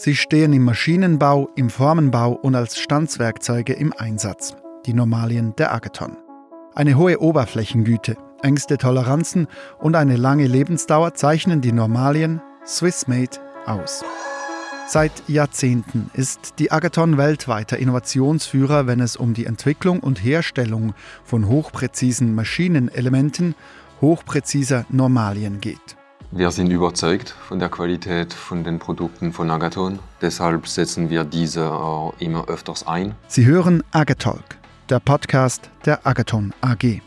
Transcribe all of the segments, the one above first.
Sie stehen im Maschinenbau, im Formenbau und als Stanzwerkzeuge im Einsatz. Die Normalien der Agathon. Eine hohe Oberflächengüte, engste Toleranzen und eine lange Lebensdauer zeichnen die Normalien Swissmade aus. Seit Jahrzehnten ist die Agathon weltweiter Innovationsführer, wenn es um die Entwicklung und Herstellung von hochpräzisen Maschinenelementen, hochpräziser Normalien geht. Wir sind überzeugt von der Qualität von den Produkten von Agathon. Deshalb setzen wir diese auch immer öfters ein. Sie hören Agatalk, der Podcast der Agathon AG.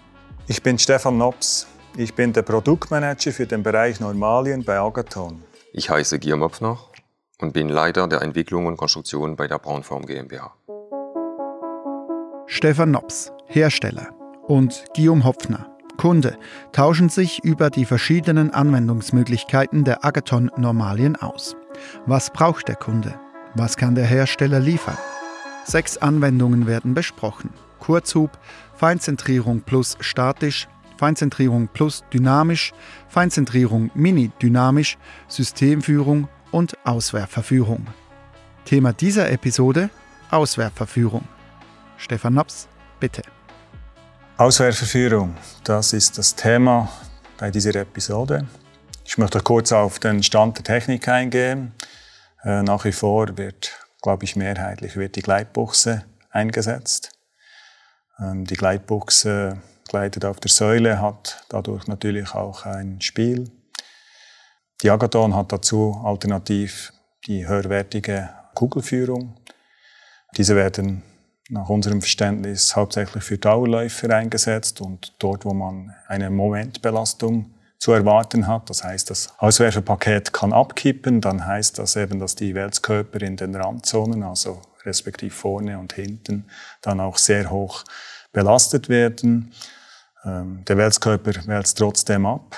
Ich bin Stefan Nops. Ich bin der Produktmanager für den Bereich Normalien bei Agathon. Ich heiße Guillaume Opfner und bin Leiter der Entwicklung und Konstruktion bei der Braunform GmbH. Stefan Nops, Hersteller, und Guillaume Hopfner, Kunde, tauschen sich über die verschiedenen Anwendungsmöglichkeiten der Agathon-Normalien aus. Was braucht der Kunde? Was kann der Hersteller liefern? Sechs Anwendungen werden besprochen. Kurzhub, Feinzentrierung plus statisch, Feinzentrierung plus dynamisch, Feinzentrierung mini-dynamisch, Systemführung und Auswerferführung. Thema dieser Episode Auswerferführung. Stefan Naps, bitte. Auswerferführung, das ist das Thema bei dieser Episode. Ich möchte kurz auf den Stand der Technik eingehen. Äh, nach wie vor wird, glaube ich, mehrheitlich wird die Gleitbuchse eingesetzt. Ähm, die Gleitbuchse gleitet auf der Säule, hat dadurch natürlich auch ein Spiel. Die Agathon hat dazu alternativ die höherwertige Kugelführung. Diese werden nach unserem Verständnis hauptsächlich für Dauerläufer eingesetzt und dort, wo man eine Momentbelastung zu erwarten hat. Das heißt, das Auswerferpaket kann abkippen, dann heißt das eben, dass die Wälzkörper in den Randzonen, also respektive vorne und hinten, dann auch sehr hoch belastet werden. Ähm, der Wälzkörper wälzt trotzdem ab.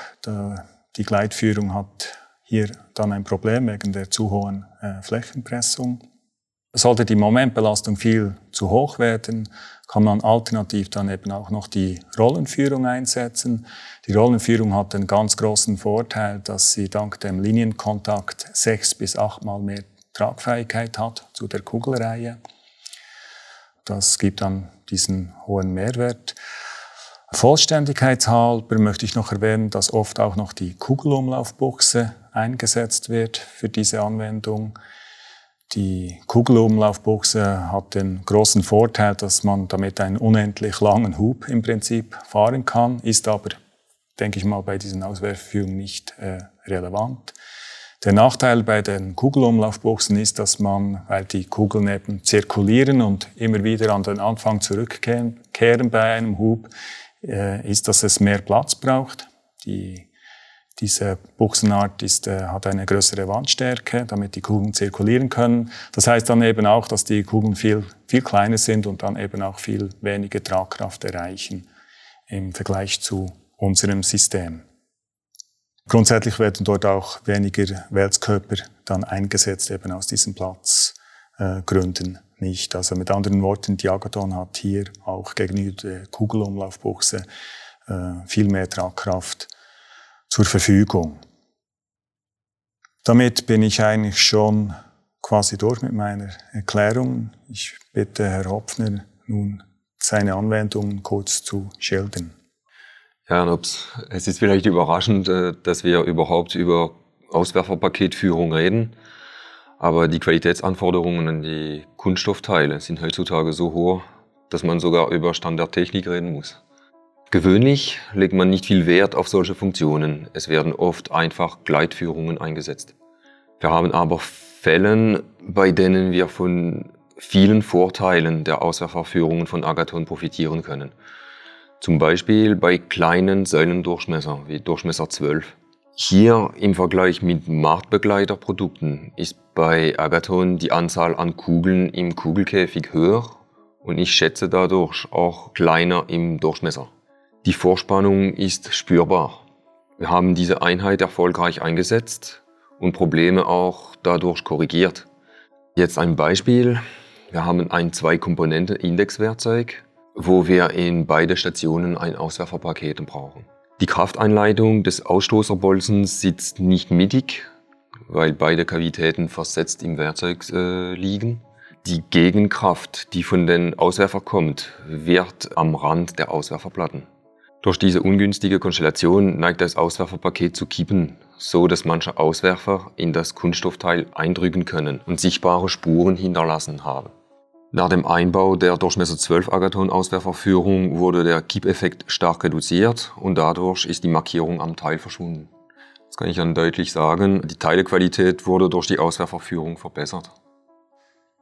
Die Gleitführung hat hier dann ein Problem wegen der zu hohen äh, Flächenpressung. Sollte die Momentbelastung viel zu hoch werden, kann man alternativ dann eben auch noch die Rollenführung einsetzen. Die Rollenführung hat den ganz großen Vorteil, dass sie dank dem Linienkontakt sechs bis achtmal mehr Tragfähigkeit hat zu der Kugelreihe. Das gibt dann diesen hohen Mehrwert. Vollständigkeitshalber möchte ich noch erwähnen, dass oft auch noch die Kugelumlaufbuchse eingesetzt wird für diese Anwendung. Die Kugelumlaufbuchse hat den großen Vorteil, dass man damit einen unendlich langen Hub im Prinzip fahren kann, ist aber, denke ich mal, bei diesen Auswerfführungen nicht äh, relevant. Der Nachteil bei den Kugelumlaufbuchsen ist, dass man, weil die Kugeln eben zirkulieren und immer wieder an den Anfang zurückkehren bei einem Hub, äh, ist, dass es mehr Platz braucht. Die, diese Buchsenart ist, äh, hat eine größere Wandstärke, damit die Kugeln zirkulieren können. Das heißt dann eben auch, dass die Kugeln viel, viel kleiner sind und dann eben auch viel weniger Tragkraft erreichen im Vergleich zu unserem System. Grundsätzlich werden dort auch weniger Wälzkörper dann eingesetzt, eben aus diesen Platzgründen. Äh, nicht. Also mit anderen Worten, die Agathon hat hier auch gegenüber der Kugelumlaufbuchse äh, viel mehr Tragkraft zur Verfügung. Damit bin ich eigentlich schon quasi durch mit meiner Erklärung. Ich bitte Herr Hopfner nun seine Anwendung kurz zu schildern. Ja, Nobs, es ist vielleicht überraschend, äh, dass wir überhaupt über Auswerferpaketführung reden. Aber die Qualitätsanforderungen an die Kunststoffteile sind heutzutage so hoch, dass man sogar über Standardtechnik reden muss. Gewöhnlich legt man nicht viel Wert auf solche Funktionen. Es werden oft einfach Gleitführungen eingesetzt. Wir haben aber Fälle, bei denen wir von vielen Vorteilen der Auswerferführungen von Agathon profitieren können. Zum Beispiel bei kleinen Säulendurchmesser wie Durchmesser 12. Hier im Vergleich mit Marktbegleiterprodukten ist bei Agathon die Anzahl an Kugeln im Kugelkäfig höher und ich schätze dadurch auch kleiner im Durchmesser. Die Vorspannung ist spürbar. Wir haben diese Einheit erfolgreich eingesetzt und Probleme auch dadurch korrigiert. Jetzt ein Beispiel. Wir haben ein Zwei-Komponenten-Indexwerkzeug, wo wir in beide Stationen ein Auswerferpaket brauchen. Die Krafteinleitung des Ausstoßerbolzens sitzt nicht mittig, weil beide Kavitäten versetzt im Werkzeug äh, liegen. Die Gegenkraft, die von den Auswerfer kommt, wird am Rand der Auswerferplatten. Durch diese ungünstige Konstellation neigt das Auswerferpaket zu kippen, so dass manche Auswerfer in das Kunststoffteil eindrücken können und sichtbare Spuren hinterlassen haben. Nach dem Einbau der Durchmesser 12 Agathon-Auswerferführung wurde der Kippeffekt stark reduziert und dadurch ist die Markierung am Teil verschwunden. Das kann ich dann deutlich sagen. Die Teilequalität wurde durch die Auswerferführung verbessert.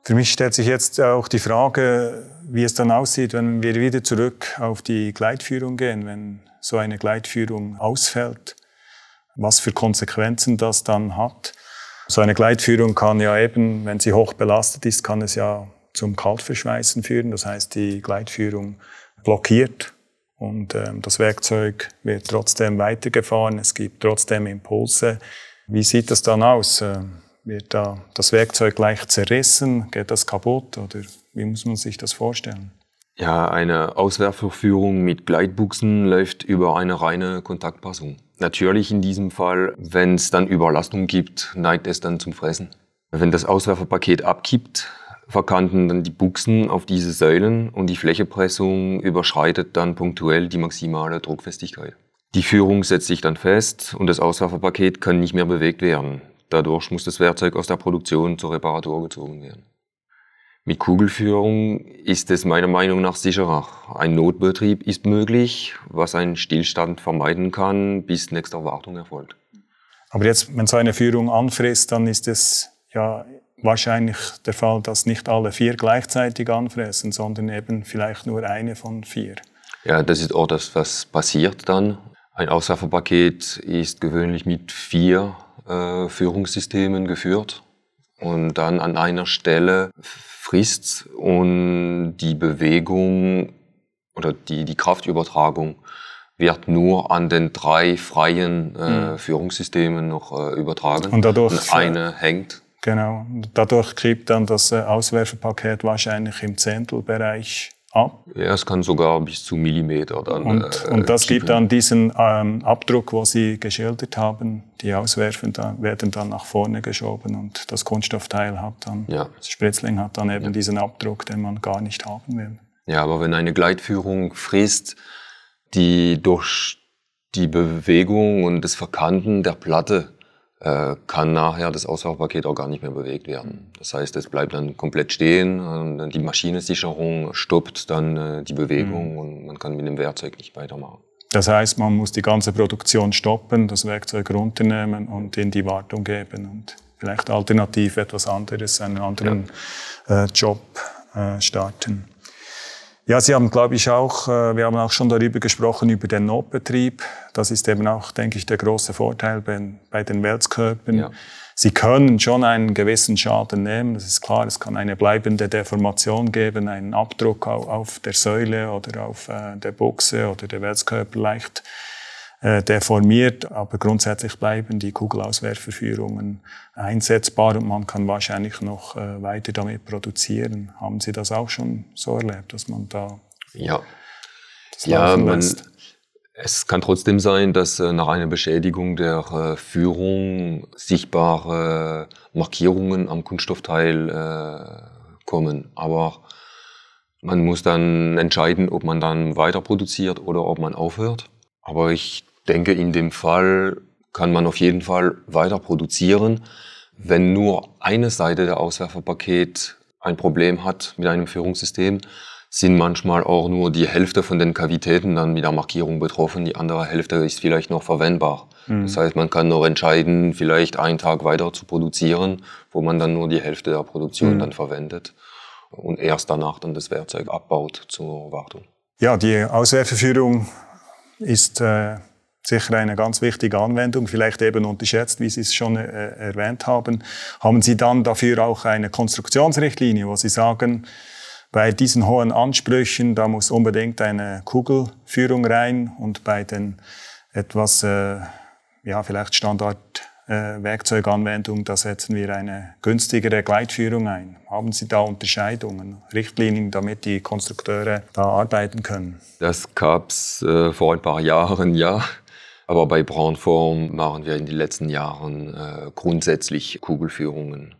Für mich stellt sich jetzt auch die Frage, wie es dann aussieht, wenn wir wieder zurück auf die Gleitführung gehen, wenn so eine Gleitführung ausfällt, was für Konsequenzen das dann hat. So eine Gleitführung kann ja eben, wenn sie hoch belastet ist, kann es ja zum Kaltverschweißen führen. Das heißt, die Gleitführung blockiert und ähm, das Werkzeug wird trotzdem weitergefahren. Es gibt trotzdem Impulse. Wie sieht das dann aus? Ähm, wird da das Werkzeug gleich zerrissen? Geht das kaputt? Oder wie muss man sich das vorstellen? Ja, eine Auswerferführung mit Gleitbuchsen läuft über eine reine Kontaktpassung. Natürlich in diesem Fall, wenn es dann Überlastung gibt, neigt es dann zum Fressen. Wenn das Auswerferpaket abkippt, verkanten dann die Buchsen auf diese Säulen und die Flächepressung überschreitet dann punktuell die maximale Druckfestigkeit. Die Führung setzt sich dann fest und das Auswerferpaket kann nicht mehr bewegt werden. Dadurch muss das Werkzeug aus der Produktion zur Reparatur gezogen werden. Mit Kugelführung ist es meiner Meinung nach sicherer. Ein Notbetrieb ist möglich, was einen Stillstand vermeiden kann, bis nächste Wartung erfolgt. Aber jetzt, wenn so eine Führung anfrisst, dann ist es ja wahrscheinlich der Fall, dass nicht alle vier gleichzeitig anfressen, sondern eben vielleicht nur eine von vier. Ja, das ist auch das, was passiert dann. Ein Auswerferpaket ist gewöhnlich mit vier äh, Führungssystemen geführt und dann an einer Stelle frisst und die Bewegung oder die, die Kraftübertragung wird nur an den drei freien äh, mhm. Führungssystemen noch äh, übertragen. Und dadurch und eine hängt. Genau. Dadurch kriegt dann das äh, Auswerferpaket wahrscheinlich im Zehntelbereich ab. Ja, es kann sogar bis zu Millimeter dann. Und, äh, und das gibt dann diesen ähm, Abdruck, wo Sie geschildert haben. Die Auswerfen dann, werden dann nach vorne geschoben und das Kunststoffteil hat dann, ja. das Spritzling hat dann eben ja. diesen Abdruck, den man gar nicht haben will. Ja, aber wenn eine Gleitführung frisst, die durch die Bewegung und das Verkanten der Platte kann nachher das Auswerfpaket auch gar nicht mehr bewegt werden. Das heißt, es bleibt dann komplett stehen, und die Maschinensicherung stoppt dann äh, die Bewegung mhm. und man kann mit dem Werkzeug nicht weitermachen. Das heißt, man muss die ganze Produktion stoppen, das Werkzeug runternehmen und in die Wartung geben und vielleicht alternativ etwas anderes, einen anderen ja. äh, Job äh, starten. Ja, Sie haben, glaube ich, auch, äh, wir haben auch schon darüber gesprochen, über den Notbetrieb. Das ist eben auch, denke ich, der große Vorteil bei, bei den Welskörpern. Ja. Sie können schon einen gewissen Schaden nehmen, das ist klar. Es kann eine bleibende Deformation geben, einen Abdruck auf der Säule oder auf äh, der Buchse oder der Welskörper leicht äh, deformiert, aber grundsätzlich bleiben die Kugelauswerferführungen einsetzbar und man kann wahrscheinlich noch äh, weiter damit produzieren. Haben Sie das auch schon so erlebt, dass man da ja. das ja, man, es kann trotzdem sein, dass äh, nach einer Beschädigung der äh, Führung sichtbare Markierungen am Kunststoffteil äh, kommen. Aber man muss dann entscheiden, ob man dann weiter produziert oder ob man aufhört. Aber ich denke, in dem Fall kann man auf jeden Fall weiter produzieren. Wenn nur eine Seite der Auswerferpaket ein Problem hat mit einem Führungssystem, sind manchmal auch nur die Hälfte von den Kavitäten dann mit der Markierung betroffen. Die andere Hälfte ist vielleicht noch verwendbar. Mhm. Das heißt, man kann noch entscheiden, vielleicht einen Tag weiter zu produzieren, wo man dann nur die Hälfte der Produktion mhm. dann verwendet und erst danach dann das Werkzeug abbaut zur Wartung. Ja, die Auswerferführung ist äh, sicher eine ganz wichtige Anwendung, vielleicht eben unterschätzt, wie Sie es schon äh, erwähnt haben. Haben Sie dann dafür auch eine Konstruktionsrichtlinie, wo Sie sagen, bei diesen hohen Ansprüchen, da muss unbedingt eine Kugelführung rein und bei den etwas, äh, ja, vielleicht Standard äh, da setzen wir eine günstigere Gleitführung ein. Haben Sie da Unterscheidungen, Richtlinien, damit die Konstrukteure da arbeiten können? Das gab's äh, vor ein paar Jahren, ja. Aber bei Braunform machen wir in den letzten Jahren äh, grundsätzlich Kugelführungen.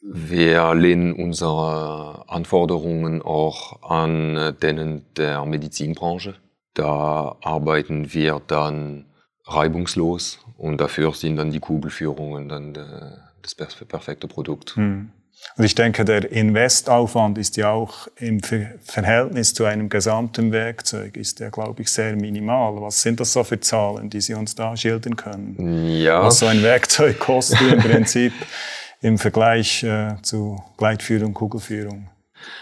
Wir lehnen unsere Anforderungen auch an denen der Medizinbranche. Da arbeiten wir dann reibungslos und dafür sind dann die Kugelführungen dann äh, das perfekte Produkt. Hm. Und ich denke, der Investaufwand ist ja auch im Verhältnis zu einem gesamten Werkzeug, ist ja, glaube ich, sehr minimal. Was sind das so für Zahlen, die Sie uns da schildern können? Ja. Was so ein Werkzeug kostet im Prinzip im Vergleich äh, zu Gleitführung, Kugelführung?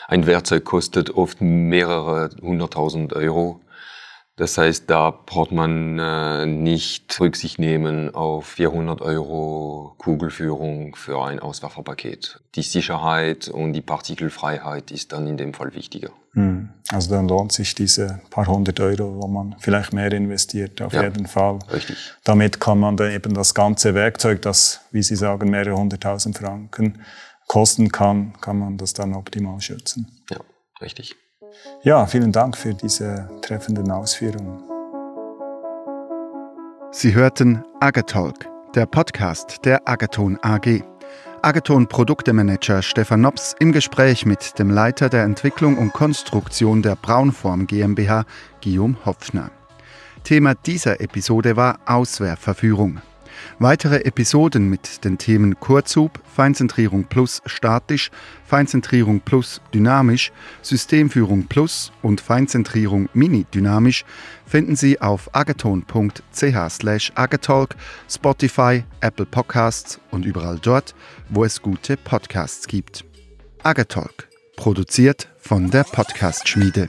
Ein Werkzeug kostet oft mehrere hunderttausend Euro. Das heißt, da braucht man äh, nicht Rücksicht nehmen auf 400 Euro Kugelführung für ein Auswerferpaket. Die Sicherheit und die Partikelfreiheit ist dann in dem Fall wichtiger. Hm. Also dann lohnt sich diese paar hundert Euro, wo man vielleicht mehr investiert, auf ja, jeden Fall. Richtig. Damit kann man dann eben das ganze Werkzeug, das, wie Sie sagen, mehrere hunderttausend Franken kosten kann, kann man das dann optimal schützen. Ja, richtig. Ja, vielen Dank für diese treffenden Ausführungen. Sie hörten Agatalk, der Podcast der Agaton AG. Agaton Produktemanager Stefan Nops im Gespräch mit dem Leiter der Entwicklung und Konstruktion der Braunform GmbH, Guillaume Hopfner. Thema dieser Episode war Auswehrverführung. Weitere Episoden mit den Themen Kurzhub, Feinzentrierung plus statisch, Feinzentrierung plus dynamisch, Systemführung plus und Feinzentrierung mini-dynamisch finden Sie auf agaton.ch agatalk, Spotify, Apple Podcasts und überall dort, wo es gute Podcasts gibt. Agatalk, produziert von der Podcast-Schmiede.